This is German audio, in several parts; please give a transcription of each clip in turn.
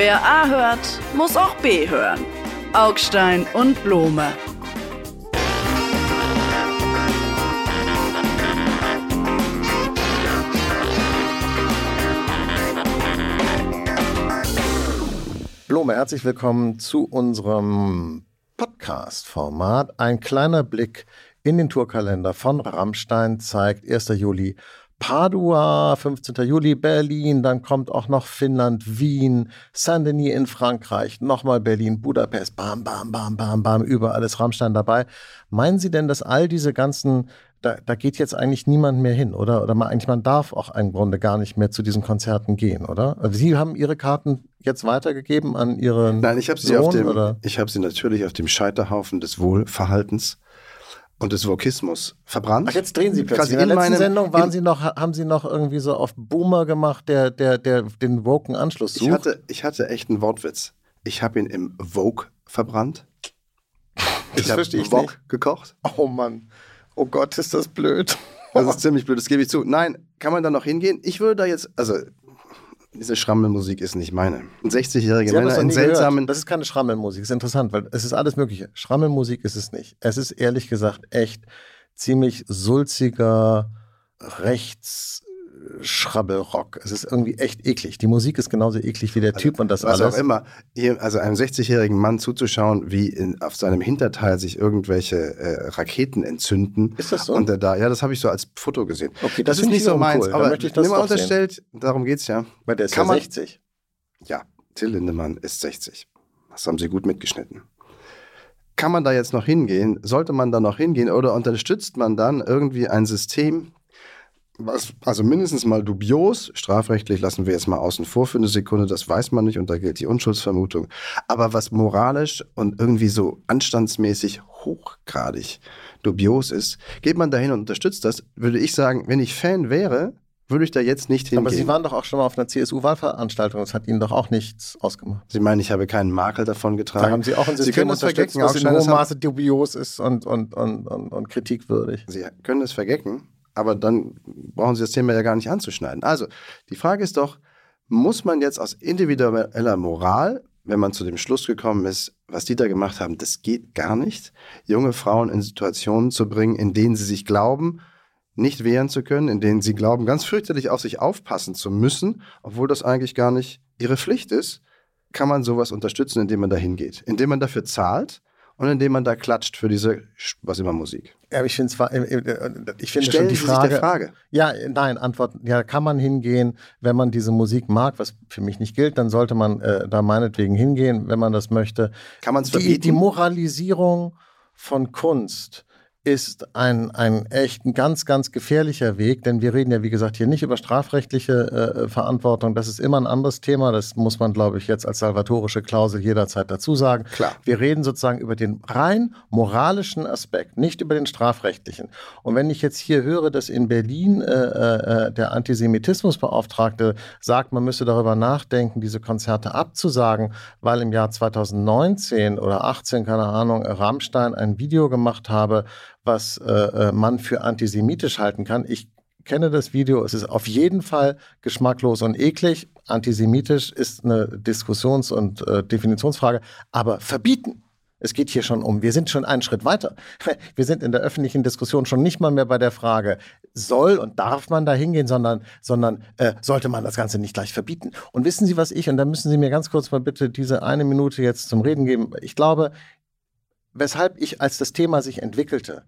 Wer A hört, muss auch B hören. Augstein und Blome. Blome, herzlich willkommen zu unserem Podcast-Format. Ein kleiner Blick in den Tourkalender von Rammstein zeigt 1. Juli Padua, 15. Juli Berlin, dann kommt auch noch Finnland, Wien, Saint-Denis in Frankreich, nochmal Berlin, Budapest, bam, bam, bam, bam, bam, überall ist Rammstein dabei. Meinen Sie denn, dass all diese ganzen, da, da geht jetzt eigentlich niemand mehr hin, oder? Oder man, eigentlich man darf auch im Grunde gar nicht mehr zu diesen Konzerten gehen, oder? Sie haben Ihre Karten jetzt weitergegeben an Ihren Nein, ich habe sie auf dem, ich habe sie natürlich auf dem Scheiterhaufen des Wohlverhaltens und des Vokismus verbrannt. Ach, jetzt drehen Sie plötzlich. Quasi In der letzten meinem- Sendung waren Sie noch, haben Sie noch irgendwie so auf Boomer gemacht, der, der, der den woken Anschluss sucht. Ich hatte, ich hatte echt einen Wortwitz. Ich habe ihn im Vogue verbrannt. Das ich verstehe ich nicht. gekocht. Oh Mann. Oh Gott, ist das blöd. Das ist ziemlich blöd, das gebe ich zu. Nein, kann man da noch hingehen? Ich würde da jetzt, also diese Schrammelmusik ist nicht meine. Ein 60-jähriger Sie haben das Männer noch in seltsamen, gehört. Das ist keine Schrammelmusik. Das ist interessant, weil es ist alles Mögliche. Schrammelmusik ist es nicht. Es ist ehrlich gesagt echt ziemlich sulziger Rechts-Schrabbelrock. Es ist irgendwie echt eklig. Die Musik ist genauso eklig wie der Typ und das was alles. auch immer. Also einem 60-jährigen Mann zuzuschauen, wie in, auf seinem Hinterteil sich irgendwelche äh, Raketen entzünden. Ist das so? Und er da, ja, das habe ich so als Foto gesehen. Okay, das, das ist nicht ich so meins, cool. Aber ich das nimm mal doch sehen. unterstellt, darum geht's ja. Weil der ist Kann ja man- 60. Ja, Till Lindemann ist 60. Das haben sie gut mitgeschnitten. Kann man da jetzt noch hingehen? Sollte man da noch hingehen? Oder unterstützt man dann irgendwie ein System, was also mindestens mal dubios, strafrechtlich lassen wir jetzt mal außen vor für eine Sekunde, das weiß man nicht und da gilt die Unschuldsvermutung, aber was moralisch und irgendwie so anstandsmäßig hochgradig dubios ist, geht man dahin und unterstützt das, würde ich sagen, wenn ich Fan wäre, würde ich da jetzt nicht hingehen. Aber Sie waren doch auch schon mal auf einer CSU-Wahlveranstaltung. Das hat Ihnen doch auch nichts ausgemacht. Sie meinen, ich habe keinen Makel davon getragen? Da haben Sie auch ein Sie System können das vergessen, was in hohem Maße dubios ist und, und, und, und, und kritikwürdig. Sie können es vergecken, aber dann brauchen Sie das Thema ja gar nicht anzuschneiden. Also, die Frage ist doch, muss man jetzt aus individueller Moral, wenn man zu dem Schluss gekommen ist, was die da gemacht haben, das geht gar nicht, junge Frauen in Situationen zu bringen, in denen sie sich glauben, nicht wehren zu können, in denen sie glauben, ganz fürchterlich auf sich aufpassen zu müssen, obwohl das eigentlich gar nicht ihre Pflicht ist, kann man sowas unterstützen, indem man da hingeht, indem man dafür zahlt und indem man da klatscht für diese, was immer Musik. Ja, aber ich finde zwar, äh, äh, ich finde schon die Frage, der Frage. Ja, nein, Antwort, ja, kann man hingehen, wenn man diese Musik mag, was für mich nicht gilt, dann sollte man äh, da meinetwegen hingehen, wenn man das möchte. Kann man es Die, die Moralisierung von Kunst ist ein, ein echt ein ganz, ganz gefährlicher Weg, denn wir reden ja, wie gesagt, hier nicht über strafrechtliche äh, Verantwortung. Das ist immer ein anderes Thema. Das muss man, glaube ich, jetzt als salvatorische Klausel jederzeit dazu sagen. Klar. Wir reden sozusagen über den rein moralischen Aspekt, nicht über den strafrechtlichen. Und wenn ich jetzt hier höre, dass in Berlin äh, äh, der Antisemitismusbeauftragte sagt, man müsse darüber nachdenken, diese Konzerte abzusagen, weil im Jahr 2019 oder 18, keine Ahnung, Rammstein ein Video gemacht habe, was äh, äh, man für antisemitisch halten kann. Ich kenne das Video, es ist auf jeden Fall geschmacklos und eklig. Antisemitisch ist eine Diskussions- und äh, Definitionsfrage, aber verbieten. Es geht hier schon um, wir sind schon einen Schritt weiter. Wir sind in der öffentlichen Diskussion schon nicht mal mehr bei der Frage, soll und darf man da hingehen, sondern, sondern äh, sollte man das Ganze nicht gleich verbieten. Und wissen Sie, was ich, und da müssen Sie mir ganz kurz mal bitte diese eine Minute jetzt zum Reden geben. Ich glaube, weshalb ich, als das Thema sich entwickelte,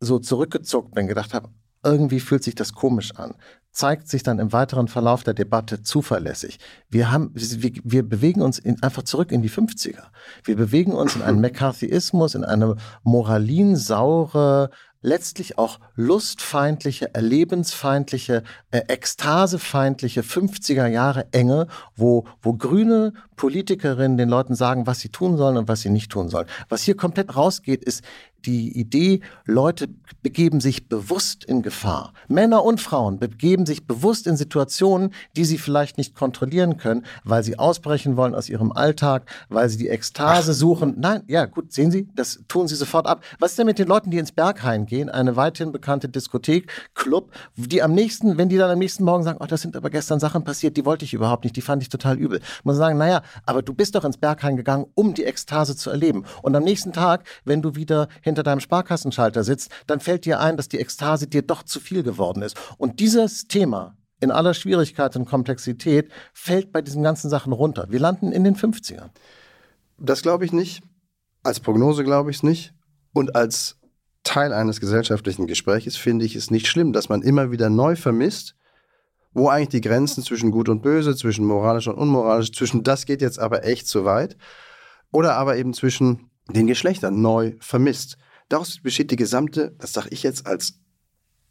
so zurückgezuckt bin, gedacht habe, irgendwie fühlt sich das komisch an, zeigt sich dann im weiteren Verlauf der Debatte zuverlässig. Wir, haben, wir, wir bewegen uns in, einfach zurück in die 50er. Wir bewegen uns in einen McCarthyismus, in eine moralinsaure, letztlich auch lustfeindliche, erlebensfeindliche, äh, ekstasefeindliche 50er Jahre Enge, wo, wo grüne Politikerinnen den Leuten sagen, was sie tun sollen und was sie nicht tun sollen. Was hier komplett rausgeht, ist die Idee, Leute begeben sich bewusst in Gefahr. Männer und Frauen begeben sich bewusst in Situationen, die sie vielleicht nicht kontrollieren können, weil sie ausbrechen wollen aus ihrem Alltag, weil sie die Ekstase suchen. Nein, ja, gut, sehen Sie, das tun sie sofort ab. Was ist denn mit den Leuten, die ins Berghain gehen? gehen, eine weithin bekannte Diskothek, Club, die am nächsten, wenn die dann am nächsten Morgen sagen, oh, das sind aber gestern Sachen passiert, die wollte ich überhaupt nicht, die fand ich total übel. Muss sagen, naja, aber du bist doch ins Berghain gegangen, um die Ekstase zu erleben. Und am nächsten Tag, wenn du wieder hinter deinem Sparkassenschalter sitzt, dann fällt dir ein, dass die Ekstase dir doch zu viel geworden ist. Und dieses Thema, in aller Schwierigkeit und Komplexität fällt bei diesen ganzen Sachen runter. Wir landen in den 50ern. Das glaube ich nicht. Als Prognose glaube ich es nicht. Und als Teil eines gesellschaftlichen Gespräches finde ich es nicht schlimm, dass man immer wieder neu vermisst, wo eigentlich die Grenzen zwischen Gut und Böse, zwischen moralisch und unmoralisch, zwischen das geht jetzt aber echt zu weit, oder aber eben zwischen den Geschlechtern neu vermisst. Daraus besteht die gesamte, das sage ich jetzt als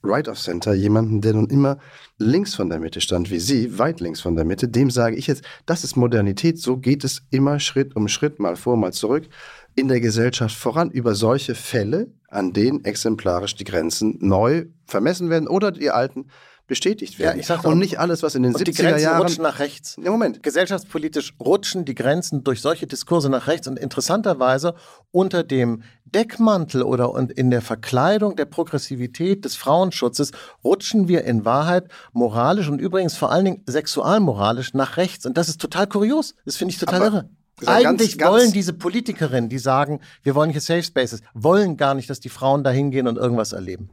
Right of Center, jemanden, der nun immer links von der Mitte stand, wie Sie, weit links von der Mitte, dem sage ich jetzt, das ist Modernität, so geht es immer Schritt um Schritt, mal vor, mal zurück in der Gesellschaft voran über solche Fälle, an denen exemplarisch die Grenzen neu vermessen werden oder die alten bestätigt werden. Ja, und nicht alles, was in den und 70er die Grenzen Jahren. rutschen nach rechts. Ja, Moment. Gesellschaftspolitisch rutschen die Grenzen durch solche Diskurse nach rechts und interessanterweise unter dem Deckmantel oder und in der Verkleidung der Progressivität des Frauenschutzes rutschen wir in Wahrheit moralisch und übrigens vor allen Dingen sexualmoralisch nach rechts. Und das ist total kurios. Das finde ich total Aber- irre. Eigentlich ganz- ganz- wollen diese Politikerinnen, die sagen, wir wollen hier Safe Spaces, wollen gar nicht, dass die Frauen da hingehen und irgendwas erleben.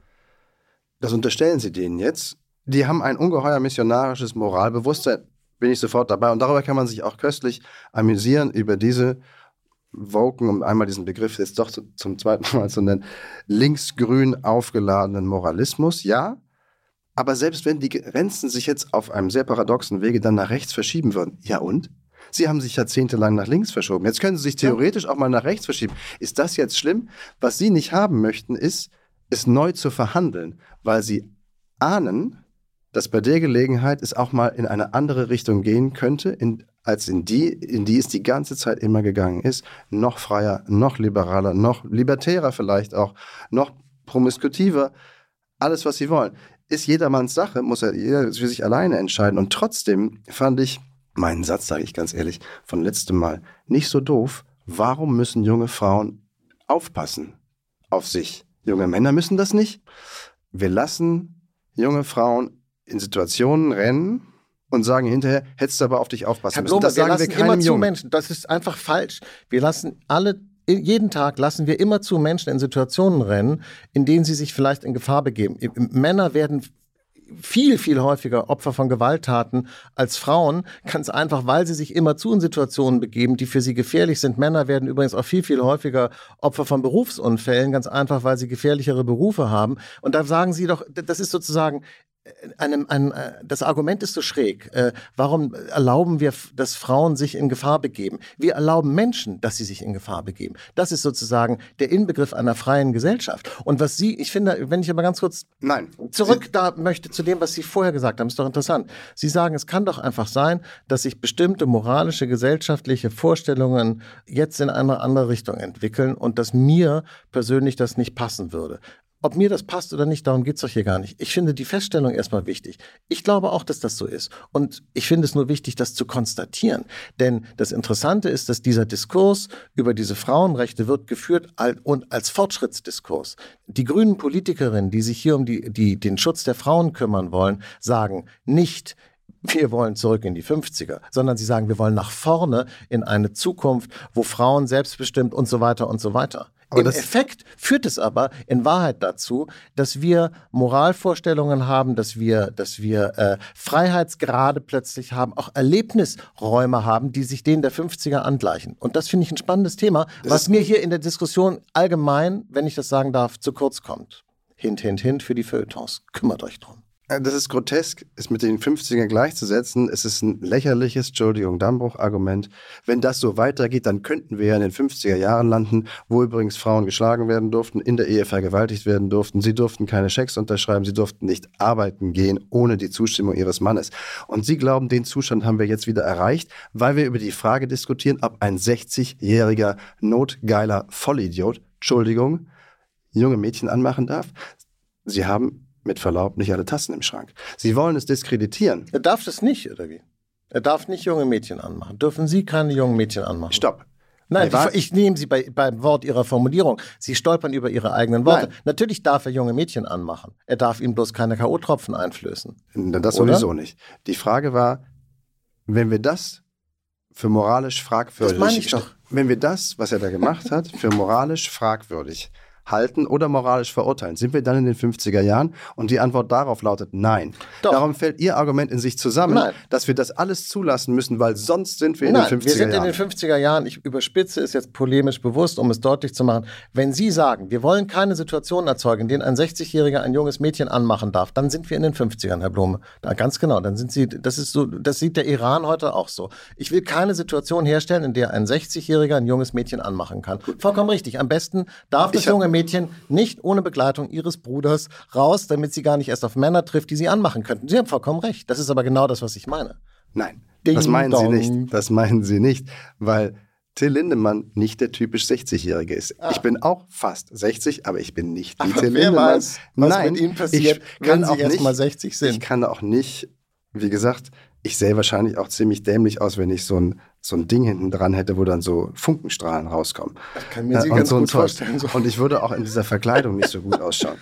Das unterstellen Sie denen jetzt. Die haben ein ungeheuer missionarisches Moralbewusstsein. Bin ich sofort dabei. Und darüber kann man sich auch köstlich amüsieren, über diese Woken, um einmal diesen Begriff jetzt doch zu, zum zweiten Mal zu nennen, linksgrün aufgeladenen Moralismus. Ja, aber selbst wenn die Grenzen sich jetzt auf einem sehr paradoxen Wege dann nach rechts verschieben würden, ja und? Sie haben sich jahrzehntelang nach links verschoben. Jetzt können Sie sich theoretisch auch mal nach rechts verschieben. Ist das jetzt schlimm? Was Sie nicht haben möchten, ist, es neu zu verhandeln, weil Sie ahnen, dass bei der Gelegenheit es auch mal in eine andere Richtung gehen könnte, in, als in die, in die es die ganze Zeit immer gegangen ist. Noch freier, noch liberaler, noch libertärer vielleicht auch, noch promiskutiver. Alles, was sie wollen. Ist jedermanns Sache, muss er jeder für sich alleine entscheiden. Und trotzdem fand ich meinen Satz, sage ich ganz ehrlich, von letztem Mal nicht so doof. Warum müssen junge Frauen aufpassen auf sich? Junge Männer müssen das nicht. Wir lassen junge Frauen in Situationen rennen und sagen hinterher, hättest du aber auf dich aufpassen Herr müssen. Blome, das wir sagen wir lassen keinem immer zu Jungen. Menschen. Das ist einfach falsch. Wir lassen alle jeden Tag lassen wir immer zu Menschen in Situationen rennen, in denen sie sich vielleicht in Gefahr begeben. Männer werden viel, viel häufiger Opfer von Gewalttaten als Frauen, ganz einfach, weil sie sich immer zu in Situationen begeben, die für sie gefährlich sind. Männer werden übrigens auch viel, viel häufiger Opfer von Berufsunfällen, ganz einfach, weil sie gefährlichere Berufe haben. Und da sagen sie doch, das ist sozusagen einem, einem, äh, das Argument ist so schräg. Äh, warum erlauben wir, dass Frauen sich in Gefahr begeben? Wir erlauben Menschen, dass sie sich in Gefahr begeben. Das ist sozusagen der Inbegriff einer freien Gesellschaft. Und was Sie, ich finde, wenn ich aber ganz kurz Nein. zurück da möchte zu dem, was Sie vorher gesagt haben, ist doch interessant. Sie sagen, es kann doch einfach sein, dass sich bestimmte moralische, gesellschaftliche Vorstellungen jetzt in eine andere Richtung entwickeln und dass mir persönlich das nicht passen würde. Ob mir das passt oder nicht, darum geht's doch hier gar nicht. Ich finde die Feststellung erstmal wichtig. Ich glaube auch, dass das so ist. Und ich finde es nur wichtig, das zu konstatieren. Denn das Interessante ist, dass dieser Diskurs über diese Frauenrechte wird geführt und als Fortschrittsdiskurs. Die grünen Politikerinnen, die sich hier um die, die, den Schutz der Frauen kümmern wollen, sagen nicht, wir wollen zurück in die 50er, sondern sie sagen, wir wollen nach vorne in eine Zukunft, wo Frauen selbstbestimmt und so weiter und so weiter. Aber Im das- Effekt führt es aber in Wahrheit dazu, dass wir Moralvorstellungen haben, dass wir, dass wir äh, Freiheitsgrade plötzlich haben, auch Erlebnisräume haben, die sich denen der 50er angleichen. Und das finde ich ein spannendes Thema, was mir hier in der Diskussion allgemein, wenn ich das sagen darf, zu kurz kommt. Hint, hint, hint für die Feuilletons. Kümmert euch drum. Äh, Das ist grotesk, es mit den 50ern gleichzusetzen. Es ist ein lächerliches, Entschuldigung, Dammbruch-Argument. Wenn das so weitergeht, dann könnten wir ja in den 50er Jahren landen, wo übrigens Frauen geschlagen werden durften, in der Ehe vergewaltigt werden durften. Sie durften keine Schecks unterschreiben, sie durften nicht arbeiten gehen ohne die Zustimmung ihres Mannes. Und Sie glauben, den Zustand haben wir jetzt wieder erreicht, weil wir über die Frage diskutieren, ob ein 60-jähriger notgeiler Vollidiot, Entschuldigung, junge Mädchen anmachen darf. Sie haben mit Verlaub nicht alle Tassen im Schrank. Sie wollen es diskreditieren. Er darf das nicht, oder wie? Er darf nicht junge Mädchen anmachen. Dürfen Sie keine jungen Mädchen anmachen? Stopp. Nein, ich, ich nehme Sie bei, beim Wort Ihrer Formulierung. Sie stolpern über Ihre eigenen Worte. Nein. Natürlich darf er junge Mädchen anmachen. Er darf ihnen bloß keine K.O.-Tropfen einflößen. Das Oder? sowieso nicht. Die Frage war, wenn wir das für moralisch fragwürdig, Das meine ich doch. wenn wir das, was er da gemacht hat, für moralisch fragwürdig halten oder moralisch verurteilen, sind wir dann in den 50er Jahren? Und die Antwort darauf lautet nein. Doch. Darum fällt Ihr Argument in sich zusammen, Nein. dass wir das alles zulassen müssen, weil sonst sind wir in Nein, den 50er wir sind Jahren. in den 50er Jahren. Ich überspitze es jetzt polemisch bewusst, um es deutlich zu machen. Wenn Sie sagen, wir wollen keine Situation erzeugen, in denen ein 60-Jähriger ein junges Mädchen anmachen darf, dann sind wir in den 50ern, Herr Blume. Da, ganz genau. Dann sind Sie, das ist so, das sieht der Iran heute auch so. Ich will keine Situation herstellen, in der ein 60-Jähriger ein junges Mädchen anmachen kann. Vollkommen richtig. Am besten darf das junge Mädchen nicht ohne Begleitung ihres Bruders raus, damit sie gar nicht erst auf Männer trifft, die sie anmachen könnten. Sie haben vollkommen recht. Das ist aber genau das, was ich meine. Nein, Ding das meinen dong. Sie nicht. Das meinen Sie nicht, weil Till Lindemann nicht der typisch 60-Jährige ist. Ich bin auch fast 60, aber ich bin nicht wie Ah. Aber Till wer Lindemann. weiß, was Nein, mit Ihnen passiert, ich kann wenn Sie auch erst nicht, mal 60 sind. Ich kann auch nicht, wie gesagt, ich sähe wahrscheinlich auch ziemlich dämlich aus, wenn ich so ein, so ein Ding hinten dran hätte, wo dann so Funkenstrahlen rauskommen. Ich kann mir Sie und ganz so gut vorstellen. So. Und ich würde auch in dieser Verkleidung nicht so gut ausschauen.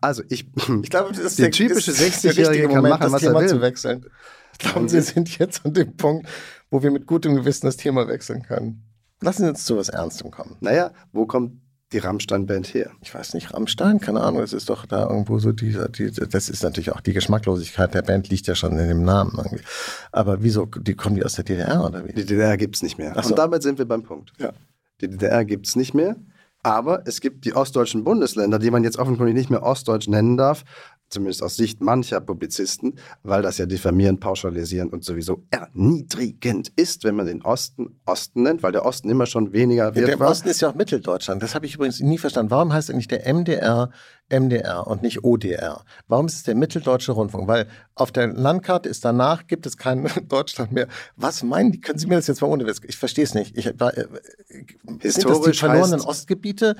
Also ich, Ich glaube, das ist der der, typische ist der 60-Jährige richtige kann Moment, machen, das was Thema er zu will. wechseln. Ich glaube, wir sind jetzt an dem Punkt, wo wir mit gutem Gewissen das Thema wechseln können. Lassen Sie uns zu was Ernstem kommen. Naja, wo kommt die Rammstein-Band her? Ich weiß nicht, Rammstein, keine Ahnung, es ist doch da irgendwo so dieser, dieser, das ist natürlich auch die Geschmacklosigkeit der Band liegt ja schon in dem Namen irgendwie. Aber wieso, die kommen die aus der DDR oder wie? Die DDR gibt es nicht mehr. Ach so. Und damit sind wir beim Punkt. Ja. Die DDR gibt es nicht mehr, aber es gibt die ostdeutschen Bundesländer, die man jetzt offenkundig nicht mehr ostdeutsch nennen darf, zumindest aus Sicht mancher Publizisten, weil das ja diffamierend, pauschalisierend und sowieso erniedrigend ist, wenn man den Osten Osten nennt, weil der Osten immer schon weniger wert Der war. Osten ist ja auch Mitteldeutschland. Das habe ich übrigens nie verstanden. Warum heißt eigentlich der MDR MDR und nicht ODR? Warum ist es der Mitteldeutsche Rundfunk? Weil auf der Landkarte ist danach, gibt es kein Deutschland mehr. Was meinen die? Können Sie mir das jetzt mal ohne Witz? Ich verstehe es nicht. Ich, war, äh, sind das die Historisch verlorenen heißt- Ostgebiete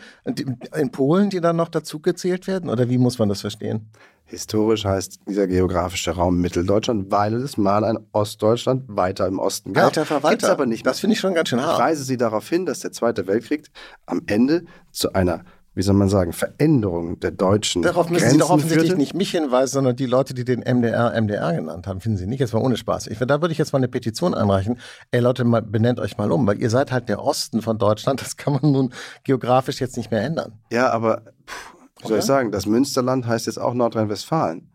in Polen, die dann noch dazu gezählt werden? Oder wie muss man das verstehen? Historisch heißt dieser geografische Raum Mitteldeutschland, weil es mal ein Ostdeutschland weiter im Osten gab. Alter Verwalter. Gibt's aber nicht mehr. Das finde ich schon ganz schön Ich hart. weise Sie darauf hin, dass der Zweite Weltkrieg am Ende zu einer, wie soll man sagen, Veränderung der deutschen Darauf müssen Grenzen Sie doch offensichtlich führte. nicht mich hinweisen, sondern die Leute, die den MDR MDR genannt haben, finden Sie nicht. Jetzt mal ohne Spaß. Ich, da würde ich jetzt mal eine Petition einreichen. Ey Leute, mal, benennt euch mal um, weil ihr seid halt der Osten von Deutschland. Das kann man nun geografisch jetzt nicht mehr ändern. Ja, aber pff, wie soll Okay. ich sagen, das Münsterland heißt jetzt auch Nordrhein-Westfalen.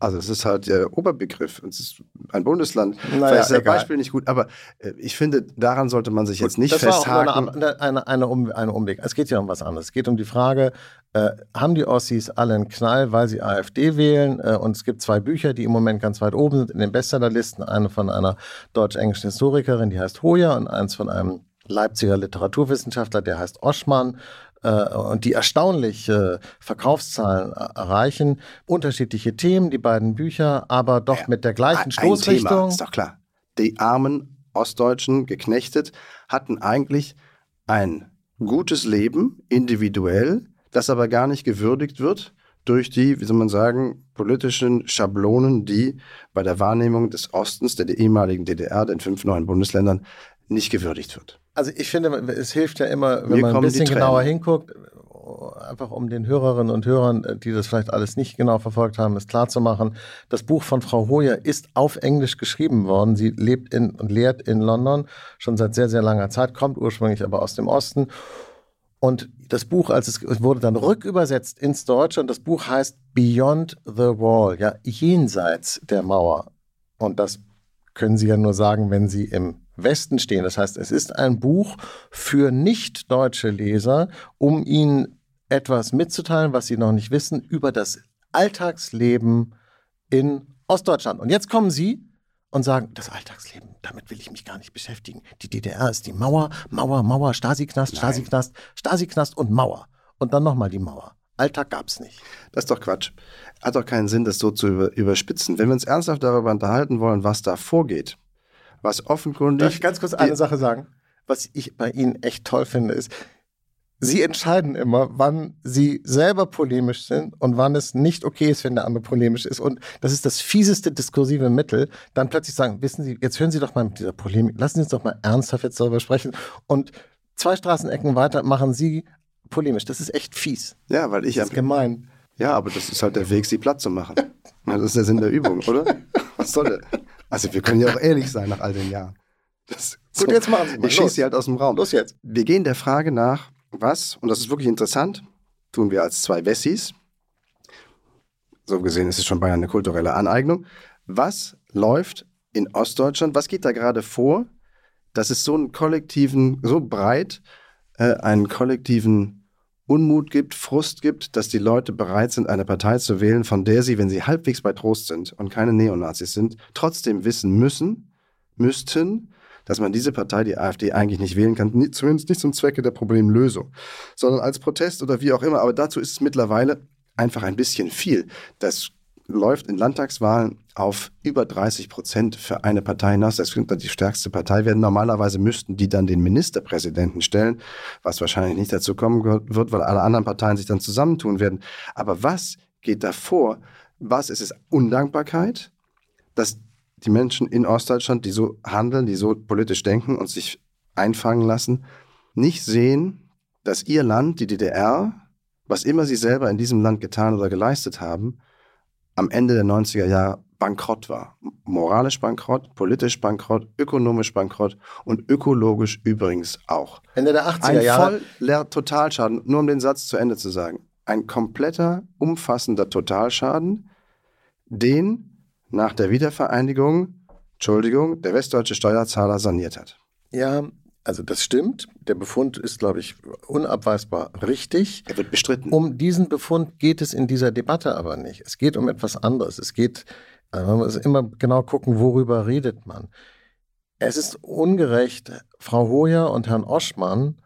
Also es ist halt der Oberbegriff. Es ist ein Bundesland. Naja, Vielleicht ist das. Beispiel nicht gut, aber äh, ich finde, daran sollte man sich jetzt nicht das war auch festhaken. eine, eine, eine, um, eine Umweg. Es geht ja um was anderes. Es geht um die Frage, äh, haben die Ossis alle einen Knall, weil sie AfD wählen? Äh, und es gibt zwei Bücher, die im Moment ganz weit oben sind in den Bestsellerlisten. Eine von einer deutsch-englischen Historikerin, die heißt Hoja, und eins von einem Leipziger Literaturwissenschaftler, der heißt Oschmann. Äh, und die erstaunlich äh, Verkaufszahlen er- erreichen. Unterschiedliche Themen, die beiden Bücher, aber doch mit der gleichen Ein Thema, Stoßrichtung. ist doch klar. Die armen Ostdeutschen, geknechtet, hatten eigentlich ein gutes Leben, individuell, das aber gar nicht gewürdigt wird durch die, wie soll man sagen, politischen Schablonen, die bei der Wahrnehmung des Ostens, der ehemaligen DDR, den fünf neuen Bundesländern, nicht gewürdigt wird. Also ich finde, es hilft ja immer, wenn Mir man ein bisschen genauer hinguckt, einfach um den Hörerinnen und Hörern, die das vielleicht alles nicht genau verfolgt haben, es klarzumachen. Das Buch von Frau Hoyer ist auf Englisch geschrieben worden. Sie lebt in und lehrt in London schon seit sehr, sehr langer Zeit, kommt ursprünglich aber aus dem Osten. Und das Buch, als es es wurde dann rückübersetzt ins Deutsche, und das Buch heißt Beyond the Wall, ja, jenseits der Mauer. Und das können Sie ja nur sagen, wenn Sie im Westen stehen. Das heißt, es ist ein Buch für nicht deutsche Leser, um ihnen etwas mitzuteilen, was sie noch nicht wissen, über das Alltagsleben in Ostdeutschland. Und jetzt kommen Sie und sagen, das Alltagsleben, damit will ich mich gar nicht beschäftigen. Die DDR ist die Mauer, Mauer, Mauer, Stasi-Knast, Stasi-Knast, Stasi-Knast und Mauer. Und dann nochmal die Mauer. Alltag gab's nicht. Das ist doch Quatsch. Hat doch keinen Sinn, das so zu über, überspitzen. Wenn wir uns ernsthaft darüber unterhalten wollen, was da vorgeht, was offenkundig. Darf ich ganz kurz eine Sache sagen? Was ich bei Ihnen echt toll finde, ist, Sie entscheiden immer, wann Sie selber polemisch sind und wann es nicht okay ist, wenn der andere polemisch ist. Und das ist das fieseste diskursive Mittel, dann plötzlich sagen, wissen Sie, jetzt hören Sie doch mal mit dieser Polemik, lassen Sie uns doch mal ernsthaft jetzt darüber sprechen. Und zwei Straßenecken weiter machen Sie polemisch. Das ist echt fies. Ja, weil ich Das ist gemein. Ja, aber das ist halt der Weg, sie platt zu machen. Das ist der Sinn der Übung, oder? Was soll der? Also wir können ja auch ehrlich sein nach all den Jahren. Das, Gut, jetzt machen Sie mal. Ich schieße sie halt aus dem Raum. Los jetzt. Wir gehen der Frage nach, was, und das ist wirklich interessant, tun wir als zwei Wessis. So gesehen ist es schon beinahe eine kulturelle Aneignung. Was läuft in Ostdeutschland? Was geht da gerade vor, dass es so einen kollektiven, so breit äh, einen kollektiven Unmut gibt, Frust gibt, dass die Leute bereit sind, eine Partei zu wählen, von der sie, wenn sie halbwegs bei Trost sind und keine Neonazis sind, trotzdem wissen müssen, müssten, dass man diese Partei, die AfD, eigentlich nicht wählen kann, zumindest nicht zum Zwecke der Problemlösung, sondern als Protest oder wie auch immer. Aber dazu ist es mittlerweile einfach ein bisschen viel. Das läuft in Landtagswahlen auf über 30 Prozent für eine Partei hinaus. Das könnte die stärkste Partei werden. Normalerweise müssten die dann den Ministerpräsidenten stellen, was wahrscheinlich nicht dazu kommen wird, weil alle anderen Parteien sich dann zusammentun werden. Aber was geht da vor? Was ist es? Undankbarkeit, dass die Menschen in Ostdeutschland, die so handeln, die so politisch denken und sich einfangen lassen, nicht sehen, dass ihr Land, die DDR, was immer sie selber in diesem Land getan oder geleistet haben, am Ende der 90er Jahre bankrott war. Moralisch bankrott, politisch bankrott, ökonomisch bankrott und ökologisch übrigens auch. Ende der 80er Ein Jahre. voller Totalschaden, nur um den Satz zu Ende zu sagen. Ein kompletter, umfassender Totalschaden, den nach der Wiedervereinigung, Entschuldigung, der westdeutsche Steuerzahler saniert hat. Ja, also das stimmt. Der Befund ist, glaube ich, unabweisbar richtig. Er wird bestritten. Um diesen Befund geht es in dieser Debatte aber nicht. Es geht um etwas anderes. Es geht, äh, man muss immer genau gucken, worüber redet man. Es ist ungerecht, Frau Hoyer und Herrn Oschmann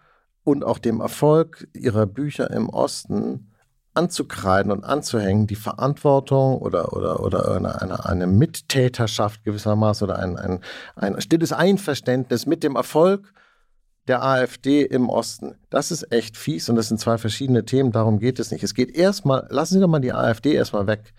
und auch dem Erfolg ihrer Bücher im Osten anzukreiden und anzuhängen, die Verantwortung oder, oder, oder eine, eine, eine Mittäterschaft gewissermaßen oder ein, ein, ein stilles Einverständnis mit dem Erfolg der AfD im Osten. Das ist echt fies und das sind zwei verschiedene Themen, darum geht es nicht. Es geht erstmal, lassen Sie doch mal die AfD erstmal weg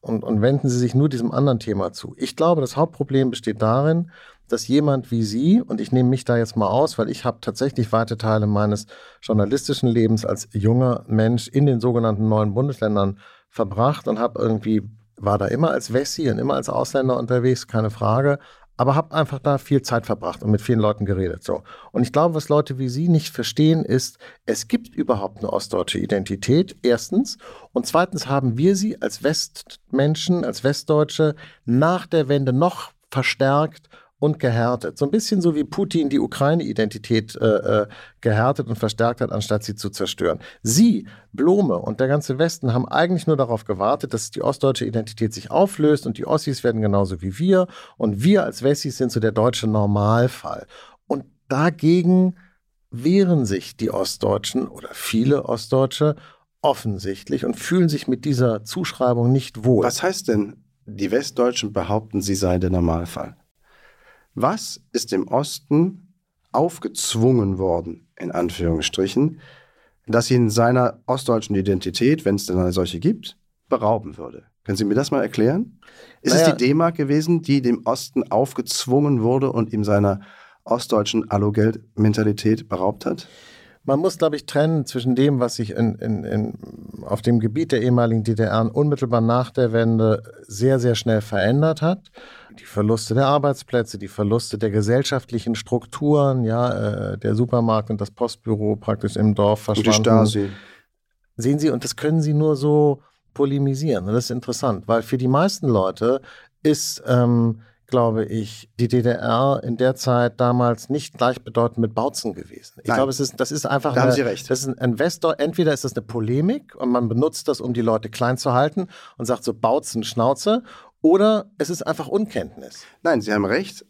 und, und wenden Sie sich nur diesem anderen Thema zu. Ich glaube, das Hauptproblem besteht darin, dass jemand wie Sie, und ich nehme mich da jetzt mal aus, weil ich habe tatsächlich weite Teile meines journalistischen Lebens als junger Mensch in den sogenannten neuen Bundesländern verbracht und habe irgendwie, war da immer als Wessi und immer als Ausländer unterwegs, keine Frage, aber habe einfach da viel Zeit verbracht und mit vielen Leuten geredet. So. Und ich glaube, was Leute wie Sie nicht verstehen, ist, es gibt überhaupt eine ostdeutsche Identität, erstens. Und zweitens haben wir sie als Westmenschen, als Westdeutsche nach der Wende noch verstärkt und gehärtet. So ein bisschen so wie Putin die Ukraine-Identität äh, äh, gehärtet und verstärkt hat, anstatt sie zu zerstören. Sie, Blome und der ganze Westen haben eigentlich nur darauf gewartet, dass die ostdeutsche Identität sich auflöst und die Ossis werden genauso wie wir und wir als Wessis sind so der deutsche Normalfall. Und dagegen wehren sich die Ostdeutschen oder viele Ostdeutsche offensichtlich und fühlen sich mit dieser Zuschreibung nicht wohl. Was heißt denn, die Westdeutschen behaupten, sie seien der Normalfall? Was ist dem Osten aufgezwungen worden, in Anführungsstrichen, dass ihn seiner ostdeutschen Identität, wenn es denn eine solche gibt, berauben würde? Können Sie mir das mal erklären? Ist Naja- es die D-Mark gewesen, die dem Osten aufgezwungen wurde und ihm seiner ostdeutschen Allogeld-Mentalität beraubt hat? Man muss, glaube ich, trennen zwischen dem, was sich in, in, in, auf dem Gebiet der ehemaligen DDR unmittelbar nach der Wende sehr, sehr schnell verändert hat. Die Verluste der Arbeitsplätze, die Verluste der gesellschaftlichen Strukturen, ja, äh, der Supermarkt und das Postbüro praktisch im Dorf Und die verschwanden. Stasi. Sehen Sie, und das können Sie nur so polemisieren. Und das ist interessant, weil für die meisten Leute ist, ähm, glaube ich, die DDR in der Zeit damals nicht gleichbedeutend mit Bautzen gewesen. Ich Nein. glaube, es ist, das ist einfach Da haben eine, Sie recht. Das ist ein Investor, entweder ist das eine Polemik und man benutzt das, um die Leute klein zu halten und sagt so Bautzen, Schnauze, oder es ist einfach Unkenntnis. Nein, Sie haben recht.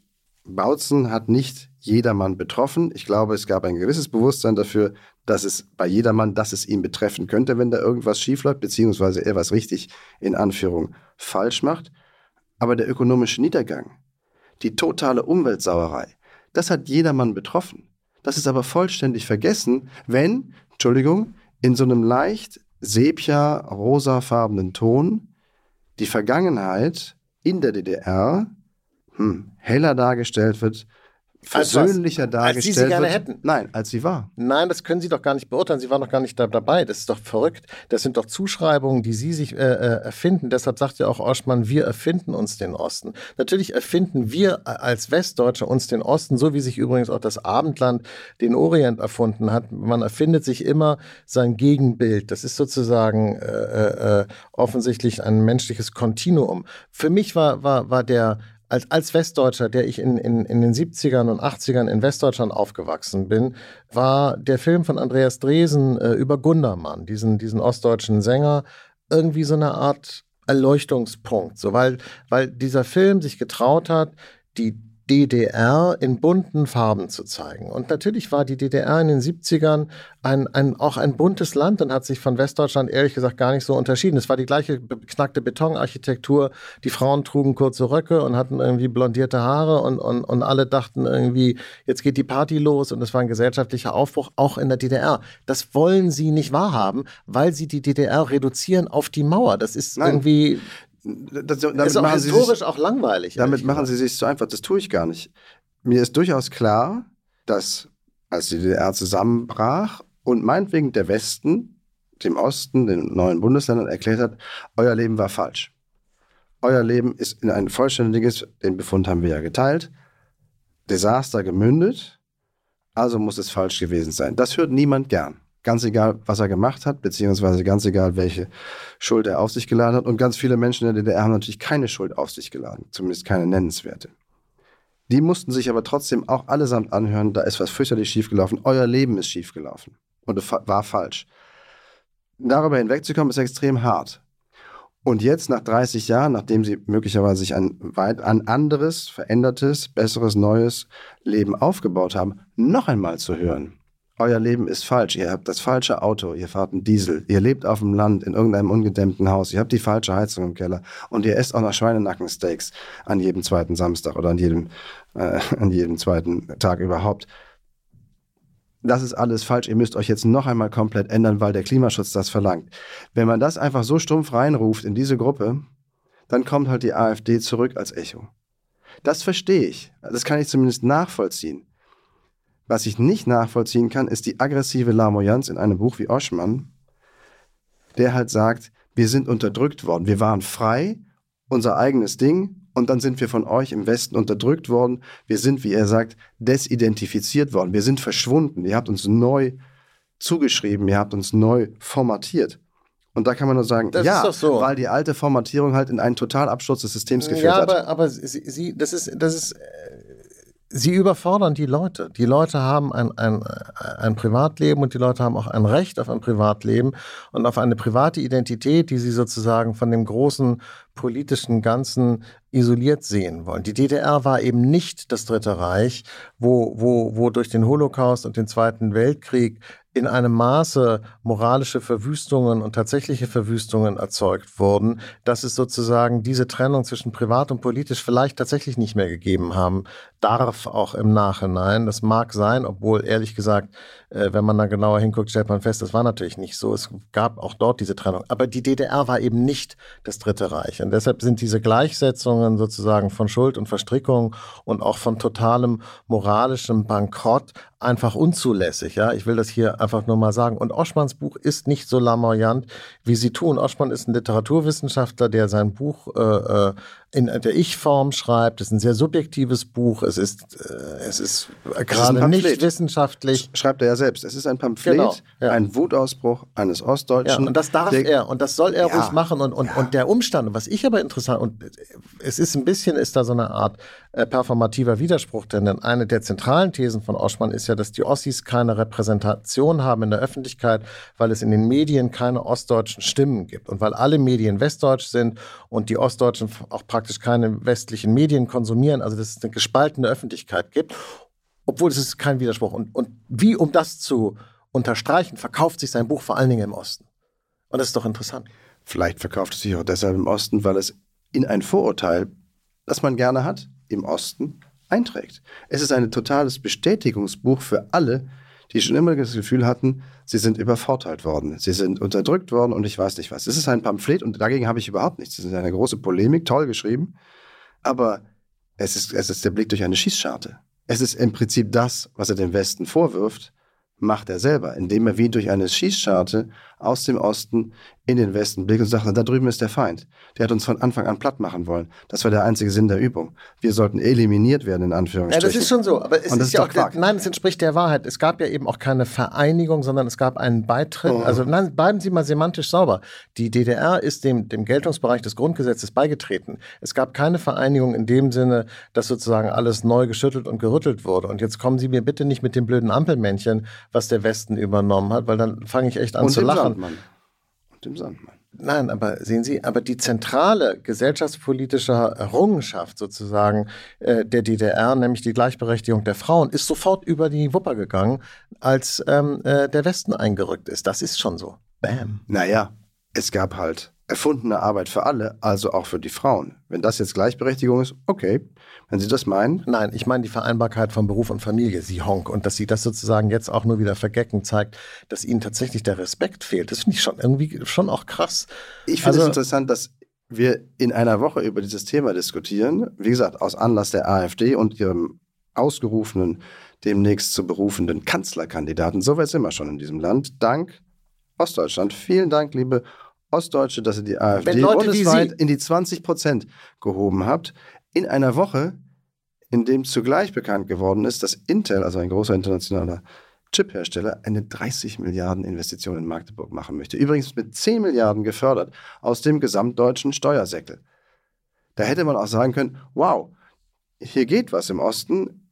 Bautzen hat nicht jedermann betroffen. Ich glaube, es gab ein gewisses Bewusstsein dafür, dass es bei jedermann, dass es ihn betreffen könnte, wenn da irgendwas schiefläuft, beziehungsweise er was richtig in Anführung falsch macht. Aber der ökonomische Niedergang, die totale Umweltsauerei, das hat jedermann betroffen. Das ist aber vollständig vergessen, wenn, Entschuldigung, in so einem leicht sepia-rosafarbenen Ton die Vergangenheit in der DDR hm, heller dargestellt wird, versöhnlicher als dargestellt sie sie gerne wird. hätten. Nein, als sie war. Nein, das können Sie doch gar nicht beurteilen. Sie waren doch gar nicht da, dabei. Das ist doch verrückt. Das sind doch Zuschreibungen, die Sie sich äh, äh, erfinden. Deshalb sagt ja auch Oschmann, wir erfinden uns den Osten. Natürlich erfinden wir als Westdeutsche uns den Osten, so wie sich übrigens auch das Abendland den Orient erfunden hat. Man erfindet sich immer sein Gegenbild. Das ist sozusagen äh, äh, offensichtlich ein menschliches Kontinuum. Für mich war, war, war der als, als Westdeutscher, der ich in, in, in den 70ern und 80ern in Westdeutschland aufgewachsen bin, war der Film von Andreas Dresen äh, über Gundermann, diesen, diesen ostdeutschen Sänger, irgendwie so eine Art Erleuchtungspunkt. So, weil, weil dieser Film sich getraut hat, die DDR in bunten Farben zu zeigen. Und natürlich war die DDR in den 70ern ein, ein, auch ein buntes Land und hat sich von Westdeutschland ehrlich gesagt gar nicht so unterschieden. Es war die gleiche beknackte Betonarchitektur. Die Frauen trugen kurze Röcke und hatten irgendwie blondierte Haare und, und, und alle dachten irgendwie, jetzt geht die Party los und es war ein gesellschaftlicher Aufbruch auch in der DDR. Das wollen sie nicht wahrhaben, weil sie die DDR reduzieren auf die Mauer. Das ist Nein. irgendwie Das, damit ist auch machen sie historisch sich, auch langweilig. damit machen sie sich so einfach. Das tue ich gar nicht. Mir ist durchaus klar, dass als die DDR zusammenbrach und meinetwegen der Westen dem Osten, den neuen Bundesländern erklärt hat, euer Leben war falsch. Euer Leben ist in ein vollständiges, den Befund haben wir ja geteilt, Desaster gemündet, also muss es falsch gewesen sein. Das hört niemand gern. Ganz egal, was er gemacht hat, beziehungsweise ganz egal, welche Schuld er auf sich geladen hat. Und ganz viele Menschen in der DDR haben natürlich keine Schuld auf sich geladen, zumindest keine nennenswerte. Die mussten sich aber trotzdem auch allesamt anhören, da ist was fürchterlich schiefgelaufen. Euer Leben ist schiefgelaufen und war falsch. Darüber hinwegzukommen, ist extrem hart. Und jetzt, nach 30 Jahren, nachdem sie möglicherweise sich ein, weit, ein anderes, verändertes, besseres, neues Leben aufgebaut haben, noch einmal zu hören. Euer Leben ist falsch. Ihr habt das falsche Auto. Ihr fahrt einen Diesel. Ihr lebt auf dem Land in irgendeinem ungedämmten Haus. Ihr habt die falsche Heizung im Keller. Und ihr esst auch noch Schweinenackensteaks an jedem zweiten Samstag oder an jedem, äh, an jedem zweiten Tag überhaupt. Das ist alles falsch. Ihr müsst euch jetzt noch einmal komplett ändern, weil der Klimaschutz das verlangt. Wenn man das einfach so stumpf reinruft in diese Gruppe, dann kommt halt die AfD zurück als Echo. Das verstehe ich. Das kann ich zumindest nachvollziehen. Was ich nicht nachvollziehen kann, ist die aggressive Lamoyanz in einem Buch wie Oschmann, der halt sagt, wir sind unterdrückt worden, wir waren frei, unser eigenes Ding, und dann sind wir von euch im Westen unterdrückt worden. Wir sind, wie er sagt, desidentifiziert worden. Wir sind verschwunden. Ihr habt uns neu zugeschrieben, ihr habt uns neu formatiert. Und da kann man nur sagen, Das ja, so. weil die alte Formatierung halt in einen Totalabsturz des Systems geführt ja, hat. aber, aber sie, sie, das ist, das ist, äh, sie überfordern die Leute. Die Leute haben ein, ein, ein Privatleben und die Leute haben auch ein Recht auf ein Privatleben und auf eine private Identität, die sie sozusagen von dem großen politischen Ganzen isoliert sehen wollen. Die DDR war eben nicht das Dritte Reich, wo, wo, wo durch den Holocaust und den Zweiten Weltkrieg in einem Maße moralische Verwüstungen und tatsächliche Verwüstungen erzeugt wurden, dass es sozusagen diese Trennung zwischen privat und politisch vielleicht tatsächlich nicht mehr gegeben haben darf, auch im Nachhinein. Das mag sein, obwohl ehrlich gesagt, äh, wenn man da genauer hinguckt, stellt man fest, das war natürlich nicht so. Es gab auch dort diese Trennung. Aber die DDR war eben nicht das Dritte Reich. Und deshalb sind diese Gleichsetzungen sozusagen von Schuld und Verstrickung und auch von totalem moralischem Bankrott einfach unzulässig. Ja, ich will das hier einfach nur mal sagen. Und Oschmanns Buch ist nicht so lamoyant, wie sie tun. Oschmann ist ein Literaturwissenschaftler, der sein Buch äh, in der Ich-Form schreibt. Es ist ein sehr subjektives Buch. Es ist, äh, es ist gerade Pamphlet. nicht wissenschaftlich. Schreibt er ja selbst. Es ist ein Pamphlet, Genau, ja. ein Wutausbruch eines Ja, Ostdeutschen. und das darf der- er und das soll er Ja, ruhig machen und, und, und der Umstand, was ich aber interessant und es ist ein bisschen, ist da so eine Art äh, performativer Widerspruch, denn eine der zentralen Thesen von Oschmann ist ja, dass die Ossis keine Repräsentation haben in der Öffentlichkeit, weil es in den Medien keine ostdeutschen Stimmen gibt und weil alle Medien westdeutsch sind und die Ostdeutschen auch praktisch keine westlichen Medien konsumieren, also dass es eine gespaltene Öffentlichkeit gibt, obwohl es ist kein Widerspruch. Und, und wie, um das zu unterstreichen, verkauft sich sein Buch vor allen Dingen im Osten. Und das ist doch interessant. Vielleicht verkauft es sich auch deshalb im Osten, weil es in ein Vorurteil, das man gerne hat, im Osten einträgt. Es ist ein totales Bestätigungsbuch für alle, die schon immer das Gefühl hatten, sie sind übervorteilt worden, sie sind unterdrückt worden und ich weiß nicht was. Es ist ein Pamphlet und dagegen habe ich überhaupt nichts. Es ist eine große Polemik, toll geschrieben, aber es ist, es ist der Blick durch eine Schießscharte. Es ist im Prinzip das, was er dem Westen vorwirft, macht er selber, indem er wie durch eine Schießscharte aus dem Osten in den Westen blickt und sagt, da drüben ist der Feind. Der hat uns von Anfang an platt machen wollen. Das war der einzige Sinn der Übung. Wir sollten eliminiert werden, in Anführungsstrichen. Ja, das ist schon so. Aber es Und ist ja auch, Quark. nein, es entspricht der Wahrheit. Es gab ja eben auch keine Vereinigung, sondern es gab einen Beitritt. Oh. Also nein, bleiben Sie mal semantisch sauber. Die DDR ist dem, dem Geltungsbereich des Grundgesetzes beigetreten. Es gab keine Vereinigung in dem Sinne, dass sozusagen alles neu geschüttelt und gerüttelt wurde. Und jetzt kommen Sie mir bitte nicht mit dem blöden Ampelmännchen, was der Westen übernommen hat, weil dann fange ich echt an Und zu lachen. Sandmann. Dem Sandmann. Nein, aber sehen Sie, aber die zentrale gesellschaftspolitische Errungenschaft sozusagen äh, der DDR, nämlich die Gleichberechtigung der Frauen, ist sofort über die Wupper gegangen, als ähm, äh, der Westen eingerückt ist. Das ist schon so. Bam. Naja, es gab halt erfundene Arbeit für alle, also auch für die Frauen. Wenn das jetzt Gleichberechtigung ist, okay. Wenn Sie das meinen, Nein, ich meine die Vereinbarkeit von Beruf und Familie, Sie Honk. Und dass Sie das sozusagen jetzt auch nur wieder vergecken, zeigt, dass Ihnen tatsächlich der Respekt fehlt. Das finde ich schon irgendwie schon auch krass. ich finde Also- es interessant, dass wir in einer Woche über dieses Thema diskutieren. Wie gesagt, aus Anlass der AfD und ihrem ausgerufenen, demnächst zu berufenden Kanzlerkandidaten. So weit sind wir schon in diesem Land. Dank Ostdeutschland. Vielen Dank, liebe Ostdeutsche, dass ihr die AfD Wenn Leute wie bundesweit in die 20 Prozent gehoben habt. In einer Woche, in dem zugleich bekannt geworden ist, dass Intel, also ein großer internationaler Chiphersteller, eine 30 Milliarden Investition in Magdeburg machen möchte. Übrigens mit 10 Milliarden gefördert aus dem gesamtdeutschen Steuersäckel. Da hätte man auch sagen können, wow, hier geht was im Osten.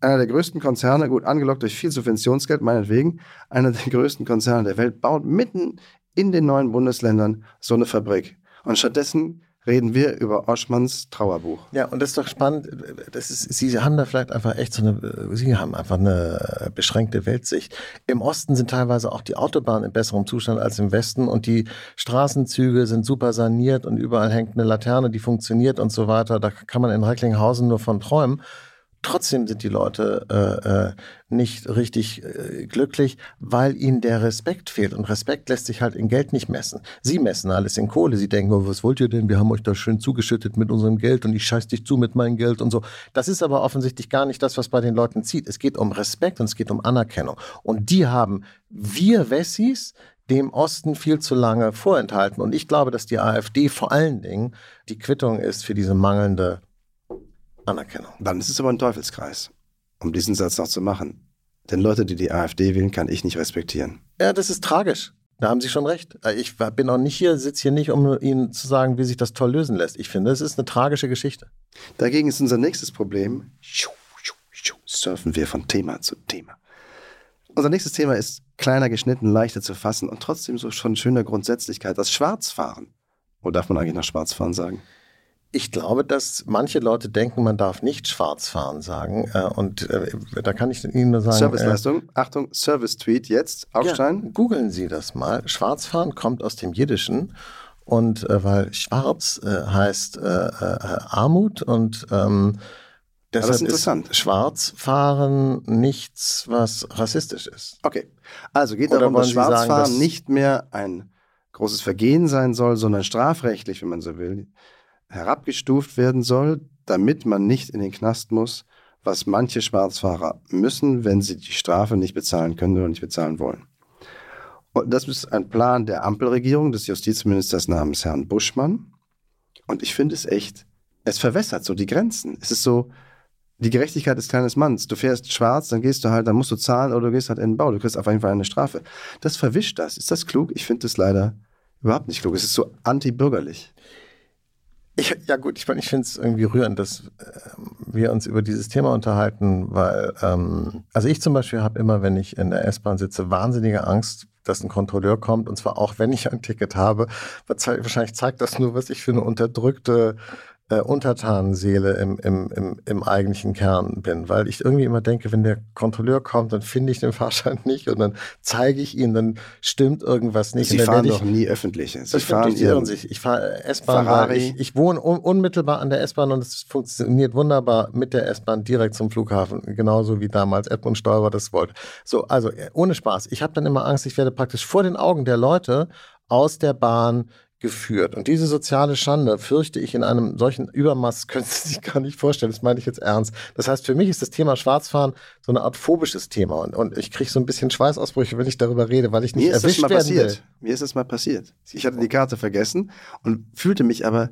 Einer der größten Konzerne, gut angelockt durch viel Subventionsgeld, meinetwegen, einer der größten Konzerne der Welt, baut mitten in den neuen Bundesländern so eine Fabrik. Und stattdessen reden wir über Oschmanns Trauerbuch. Ja, und das ist doch spannend. Das ist, Sie haben da vielleicht einfach echt so eine, Sie haben einfach eine beschränkte Weltsicht. Im Osten sind teilweise auch die Autobahnen in besserem Zustand als im Westen und die Straßenzüge sind super saniert und überall hängt eine Laterne, die funktioniert und so weiter. Da kann man in Recklinghausen nur von träumen. Trotzdem sind die Leute äh, äh, nicht richtig äh, glücklich, weil ihnen der Respekt fehlt. Und Respekt lässt sich halt in Geld nicht messen. Sie messen alles in Kohle. Sie denken, oh, was wollt ihr denn? Wir haben euch da schön zugeschüttet mit unserem Geld und ich scheiß dich zu mit meinem Geld und so. Das ist aber offensichtlich gar nicht das, was bei den Leuten zieht. Es geht um Respekt und es geht um Anerkennung. Und die haben wir Wessis dem Osten viel zu lange vorenthalten. Und ich glaube, dass die AfD vor allen Dingen die Quittung ist für diese mangelnde Anerkennung. Dann ist es aber ein Teufelskreis, um diesen Satz noch zu machen. Denn Leute, die die AfD wählen, kann ich nicht respektieren. Ja, das ist tragisch. Da haben Sie schon recht. Ich war- bin auch nicht hier, sitze hier nicht, um Ihnen zu sagen, wie sich das toll lösen lässt. Ich finde, es ist eine tragische Geschichte. Dagegen ist unser nächstes Problem, surfen wir von Thema zu Thema. Unser nächstes Thema ist kleiner geschnitten, leichter zu fassen und trotzdem so schon schöner Grundsätzlichkeit, das Schwarzfahren. Wo darf man eigentlich noch Schwarzfahren sagen? Ich glaube, dass manche Leute denken, man darf nicht schwarz fahren sagen. Äh, Und äh, da kann ich Ihnen nur sagen. Serviceleistung. Achtung, Service-Tweet jetzt. Äh, Augstein. ja, googeln Sie das mal. Schwarzfahren kommt aus dem Jiddischen. Und äh, weil schwarz äh, heißt äh, äh, Armut und ähm, das deshalb ist interessant. Schwarzfahren nichts, was rassistisch ist. Okay. Also geht Oder darum, dass Sie sagen, Schwarzfahren dass- nicht mehr ein großes Vergehen sein soll, sondern strafrechtlich, wenn man so will, herabgestuft werden soll, damit man nicht in den Knast muss, was manche Schwarzfahrer müssen, wenn sie die Strafe nicht bezahlen können oder nicht bezahlen wollen. Und das ist ein Plan der Ampelregierung, des Justizministers namens Herrn Buschmann. Und ich finde es echt, es verwässert so die Grenzen. Es ist so, die Gerechtigkeit des kleines Manns. Du fährst schwarz, dann gehst du halt, dann musst du zahlen oder du gehst halt in den Bau. Du kriegst auf jeden Fall eine Strafe. Das verwischt das. Ist das klug? Ich finde das leider überhaupt nicht klug. Es ist so antibürgerlich. Ich, ja gut, ich, ich finde es irgendwie rührend, dass äh, wir uns über dieses Thema unterhalten, weil, ähm, also ich zum Beispiel habe immer, wenn ich in der S-Bahn sitze, wahnsinnige Angst, dass ein Kontrolleur kommt und zwar auch, wenn ich ein Ticket habe. Wahrscheinlich zeigt das nur, was ich für eine unterdrückte äh, Untertanenseele im, im, im, im eigentlichen Kern bin, weil ich irgendwie immer denke, wenn der Kontrolleur kommt, dann finde ich den Fahrschein nicht und dann zeige ich ihn, dann stimmt irgendwas nicht. Sie fahren doch nie öffentlich. Sie das fahren stimmt, irren sich. Ich fahre S-Bahn, ich, ich wohne un unmittelbar an der S-Bahn und es funktioniert wunderbar mit der S-Bahn direkt zum Flughafen, genauso wie damals Edmund Stoiber das wollte. So, also äh, ohne Spaß. Ich habe dann immer Angst, ich werde praktisch vor den Augen der Leute aus der Bahn geführt. Und diese soziale Schande fürchte ich in einem solchen Übermaß, können Sie sich gar nicht vorstellen. Das meine ich jetzt ernst. Das heißt, für mich ist das Thema Schwarzfahren so eine Art phobisches Thema. Und, und ich kriege so ein bisschen Schweißausbrüche, wenn ich darüber rede, weil ich nicht Mir ist das erwischt mal werden passiert. will. Mir ist das mal passiert. Ich hatte die Karte vergessen und fühlte mich aber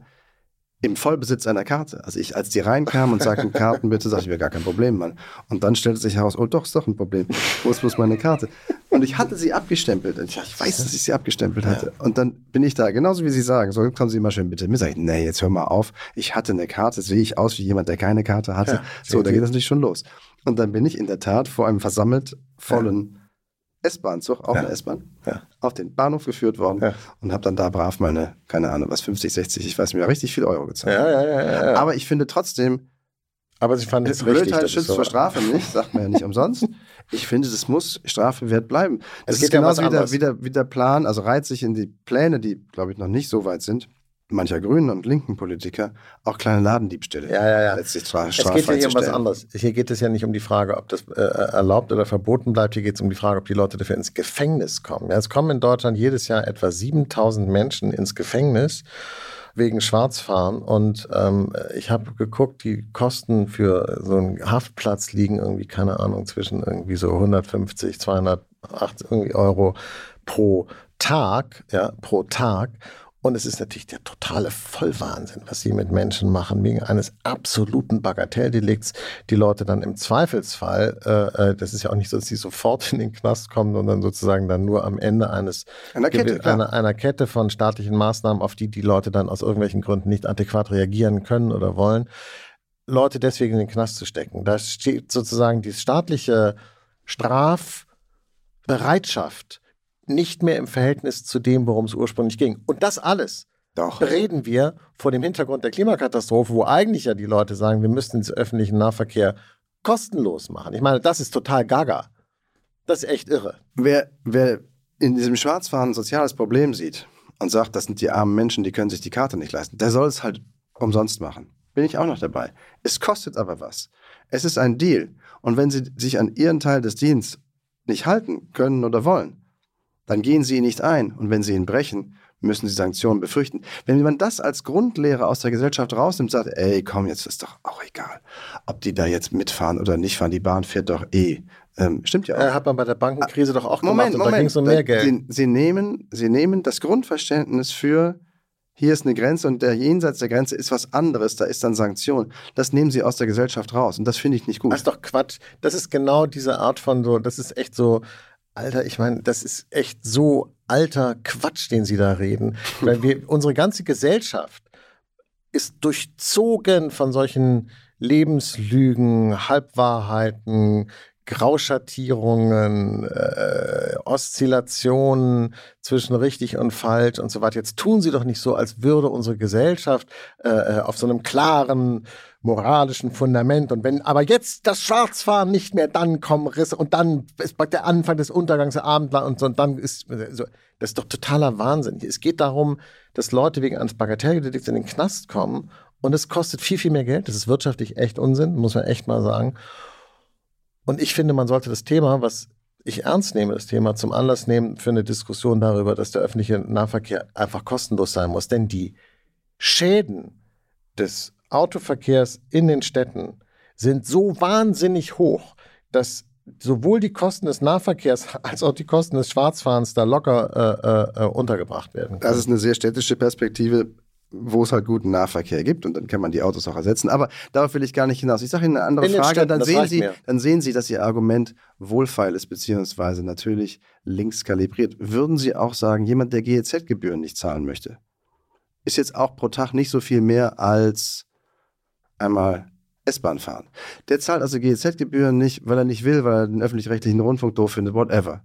im Vollbesitz einer Karte. Also ich, als die reinkam und sagten, Karten bitte, sagte ich mir gar kein Problem, Mann. Und dann stellte sich heraus, oh doch, ist doch ein Problem. Wo ist bloß meine Karte? Und ich hatte sie abgestempelt. Und ich, ich weiß, dass ich sie abgestempelt hatte. Und dann bin ich da, genauso wie Sie sagen, so kommen Sie mal schön bitte mit. Sag ich, nee, jetzt hör mal auf. Ich hatte eine Karte, jetzt sehe ich aus wie jemand, der keine Karte hatte. Ja, so, da geht das natürlich schon los. Und dann bin ich in der Tat vor einem versammelt vollen S-Bahn-Zug, auch Ja. eine S-Bahn, Ja. auf den Bahnhof geführt worden Ja. und habe dann da brav meine, keine Ahnung, was, 50, 60, ich weiß nicht mehr, richtig viel Euro gezahlt. Ja, ja, ja, ja, ja. Aber ich finde trotzdem, Aber Sie fanden es richtig. Blödheit das ist schützt so. vor Strafe nicht, sagt man ja nicht umsonst. Ich finde, das muss Strafe wert bleiben. Das Es ist geht ja um genauso wie der, wie, der, wie der Plan, also reiht sich in die Pläne, die, glaube ich, noch nicht so weit sind, mancher grünen und linken Politiker, auch kleine Ladendiebstähle Ja, ja, ja. letztlich stra Es geht ja hier um was anderes. Hier geht es ja nicht um die Frage, ob das äh, erlaubt oder verboten bleibt. Hier geht es um die Frage, ob die Leute dafür ins Gefängnis kommen. Ja, es kommen in Deutschland jedes Jahr etwa 7000 Menschen ins Gefängnis wegen Schwarzfahren. Und ähm, ich habe geguckt, die Kosten für so einen Haftplatz liegen irgendwie, keine Ahnung, zwischen irgendwie so 150, 280 irgendwie Euro pro Tag, ja, pro Tag. Und es ist natürlich der totale Vollwahnsinn, was sie mit Menschen machen, wegen eines absoluten Bagatelldelikts. Die Leute dann im Zweifelsfall, äh, äh, das ist ja auch nicht so, dass sie sofort in den Knast kommen, sondern sozusagen dann nur am Ende eines Einer Kette, einer, einer Kette von staatlichen Maßnahmen, auf die die Leute dann aus irgendwelchen Gründen nicht adäquat reagieren können oder wollen, Leute deswegen in den Knast zu stecken. Da steht sozusagen die staatliche Strafbereitschaft nicht mehr im Verhältnis zu dem, worum es ursprünglich ging. Und das alles Doch. reden wir vor dem Hintergrund der Klimakatastrophe, wo eigentlich ja die Leute sagen, wir müssten den öffentlichen Nahverkehr kostenlos machen. Ich meine, das ist total gaga. Das ist echt irre. Wer, wer in diesem Schwarzfahren ein soziales Problem sieht und sagt, das sind die armen Menschen, die können sich die Karte nicht leisten, der soll es halt umsonst machen. Bin ich auch noch dabei. Es kostet aber was. Es ist ein Deal. Und wenn Sie sich an Ihren Teil des Dienstes nicht halten können oder wollen, dann gehen Sie ihn nicht ein. Und wenn Sie ihn brechen, müssen Sie Sanktionen befürchten. Wenn man das als Grundlehre aus der Gesellschaft rausnimmt, sagt, ey, komm, jetzt ist doch auch egal, ob die da jetzt mitfahren oder nicht fahren. Die Bahn fährt doch eh. Ähm, stimmt ja auch. Äh, hat man bei der Bankenkrise doch auch Moment, gemacht und da Moment. ging es um mehr Geld. Sie, Sie, nehmen, Sie nehmen das Grundverständnis für, hier ist eine Grenze und der jenseits der Grenze ist was anderes, da ist dann Sanktion. Das nehmen Sie aus der Gesellschaft raus und das finde ich nicht gut. Das ist doch Quatsch. Das ist genau diese Art von so, das ist echt so, Alter, ich meine, das ist echt so alter Quatsch, den Sie da reden. Weil wir, unsere ganze Gesellschaft ist durchzogen von solchen Lebenslügen, Halbwahrheiten, Grauschattierungen, äh, Oszillationen zwischen richtig und falsch und so weiter. Jetzt tun Sie doch nicht so, als würde unsere Gesellschaft äh, auf so einem klaren moralischen Fundament und wenn aber jetzt das Schwarzfahren nicht mehr, dann kommen Risse und dann ist der Anfang des Untergangs der Abendland und, so, und dann ist so, das ist doch totaler Wahnsinn. Es geht darum, dass Leute wegen eines Bagatelldelikts in den Knast kommen und es kostet viel, viel mehr Geld. Das ist wirtschaftlich echt Unsinn, muss man echt mal sagen. Und ich finde, man sollte das Thema, was ich ernst nehme, das Thema zum Anlass nehmen für eine Diskussion darüber, dass der öffentliche Nahverkehr einfach kostenlos sein muss. Denn die Schäden des Autoverkehrs in den Städten sind so wahnsinnig hoch, dass sowohl die Kosten des Nahverkehrs als auch die Kosten des Schwarzfahrens da locker äh, äh, untergebracht werden. Das ist eine sehr städtische Perspektive, wo es halt guten Nahverkehr gibt und dann kann man die Autos auch ersetzen. Aber darauf will ich gar nicht hinaus. Ich sage Ihnen eine andere Frage, Städten, dann sehen, Sie, mir. dann sehen Sie, dass Ihr Argument wohlfeil ist, beziehungsweise natürlich links kalibriert. Würden Sie auch sagen, jemand, der GEZ-Gebühren nicht zahlen möchte, ist jetzt auch pro Tag nicht so viel mehr als einmal S-Bahn fahren. Der zahlt also GEZ-Gebühren nicht, weil er nicht will, weil er den öffentlich-rechtlichen Rundfunk doof findet, whatever.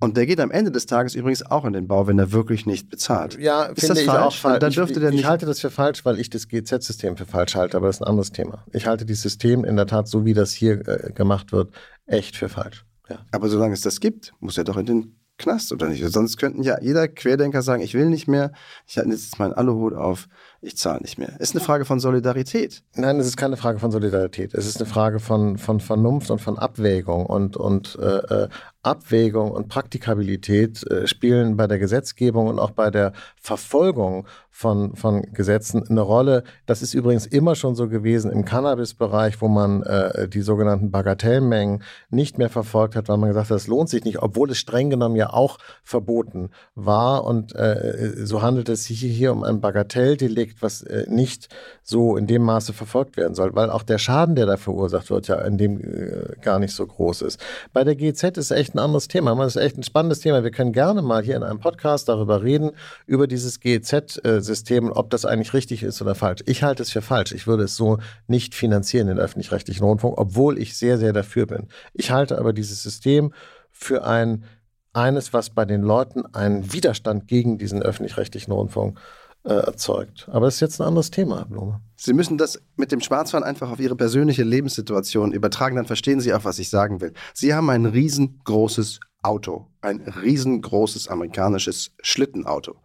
Und der geht am Ende des Tages übrigens auch in den Bau, wenn er wirklich nicht bezahlt. Ja, Ist finde das ich falsch? auch falsch. Dann Ich, dürfte der ich nicht- halte das für falsch, weil ich das GZ-System für falsch halte, aber das ist ein anderes Thema. Ich halte dieses System in der Tat, so wie das hier äh, gemacht wird, echt für falsch. Ja. Aber solange es das gibt, muss er doch in den Knast oder nicht? Sonst könnten ja jeder Querdenker sagen, ich will nicht mehr, ich halte jetzt meinen Aluhut auf, ich zahle nicht mehr. Ist eine Frage von Solidarität. Nein, es ist keine Frage von Solidarität. Es ist eine Frage von, von Vernunft und von Abwägung und, und äh, äh, Abwägung und Praktikabilität äh, spielen bei der Gesetzgebung und auch bei der Verfolgung von, von Gesetzen eine Rolle. Das ist übrigens immer schon so gewesen im Cannabis-Bereich, wo man äh, die sogenannten Bagatellmengen nicht mehr verfolgt hat, weil man gesagt hat, das lohnt sich nicht, obwohl es streng genommen ja auch verboten war. Und äh, so handelt es sich hier um ein Bagatelldelikt, was äh, nicht so in dem Maße verfolgt werden soll, weil auch der Schaden, der da verursacht wird, ja in dem äh, gar nicht so groß ist. Bei der GZ ist echt ein anderes Thema. Das ist echt ein spannendes Thema. Wir können gerne mal hier in einem Podcast darüber reden, über dieses GZ-System System, ob das eigentlich richtig ist oder falsch. Ich halte es für falsch. Ich würde es so nicht finanzieren, den öffentlich-rechtlichen Rundfunk, obwohl ich sehr, sehr dafür bin. Ich halte aber dieses System für ein eines, was bei den Leuten einen Widerstand gegen diesen öffentlich-rechtlichen Rundfunk äh, erzeugt. Aber das ist jetzt ein anderes Thema, Herr Blume. Sie müssen das mit dem Schwarzfahren einfach auf Ihre persönliche Lebenssituation übertragen, dann verstehen Sie auch, was ich sagen will. Sie haben ein riesengroßes Auto, ein riesengroßes amerikanisches Schlittenauto.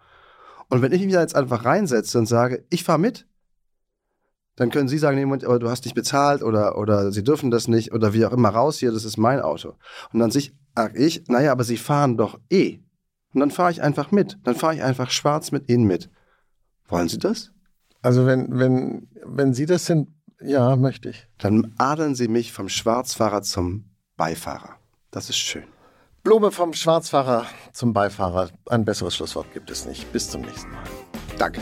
Und wenn ich mich da jetzt einfach reinsetze und sage, ich fahre mit, dann können Sie sagen, jemand, aber du hast nicht bezahlt oder, oder Sie dürfen das nicht oder wie auch immer raus hier, das ist mein Auto. Und dann sich, sag ich, naja, aber Sie fahren doch eh. Und dann fahre ich einfach mit. Dann fahre ich einfach schwarz mit Ihnen mit. Wollen Sie das? Also wenn, wenn, wenn Sie das sind, ja, möchte ich. Dann adeln Sie mich vom Schwarzfahrer zum Beifahrer. Das ist schön. Blume vom Schwarzfahrer zum Beifahrer. Ein besseres Schlusswort gibt es nicht. Bis zum nächsten Mal. Danke.